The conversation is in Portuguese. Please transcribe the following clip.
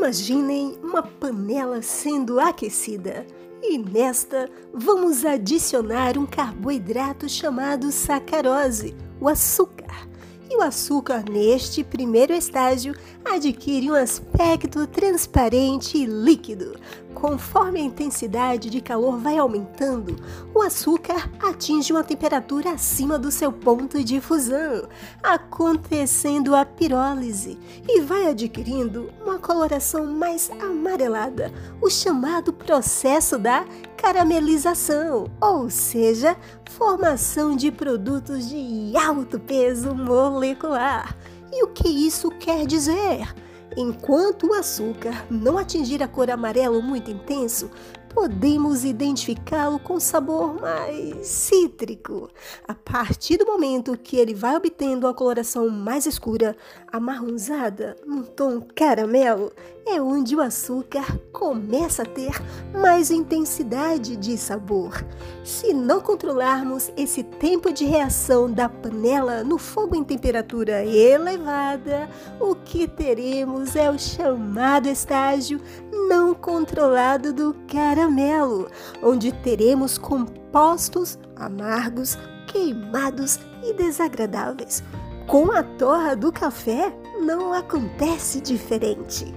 Imaginem uma panela sendo aquecida e nesta vamos adicionar um carboidrato chamado sacarose, o açúcar. E o açúcar, neste primeiro estágio, adquire um aspecto transparente e líquido. Conforme a intensidade de calor vai aumentando, o açúcar atinge uma temperatura acima do seu ponto de fusão, acontecendo a pirólise, e vai adquirindo uma coloração mais amarelada, o chamado processo da caramelização, ou seja, formação de produtos de alto peso molecular. E o que isso quer dizer? Enquanto o açúcar não atingir a cor amarelo muito intenso, podemos identificá-lo com sabor mais cítrico. A partir do momento que ele vai obtendo uma coloração mais escura, amarronzada, num tom caramelo, é onde o açúcar começa a ter mais intensidade de sabor. Se não controlarmos esse tempo de reação da panela no fogo em temperatura elevada, o que teremos é o chamado estágio não controlado do caramelo, onde teremos compostos amargos, queimados e desagradáveis. Com a torra do café, não acontece diferente.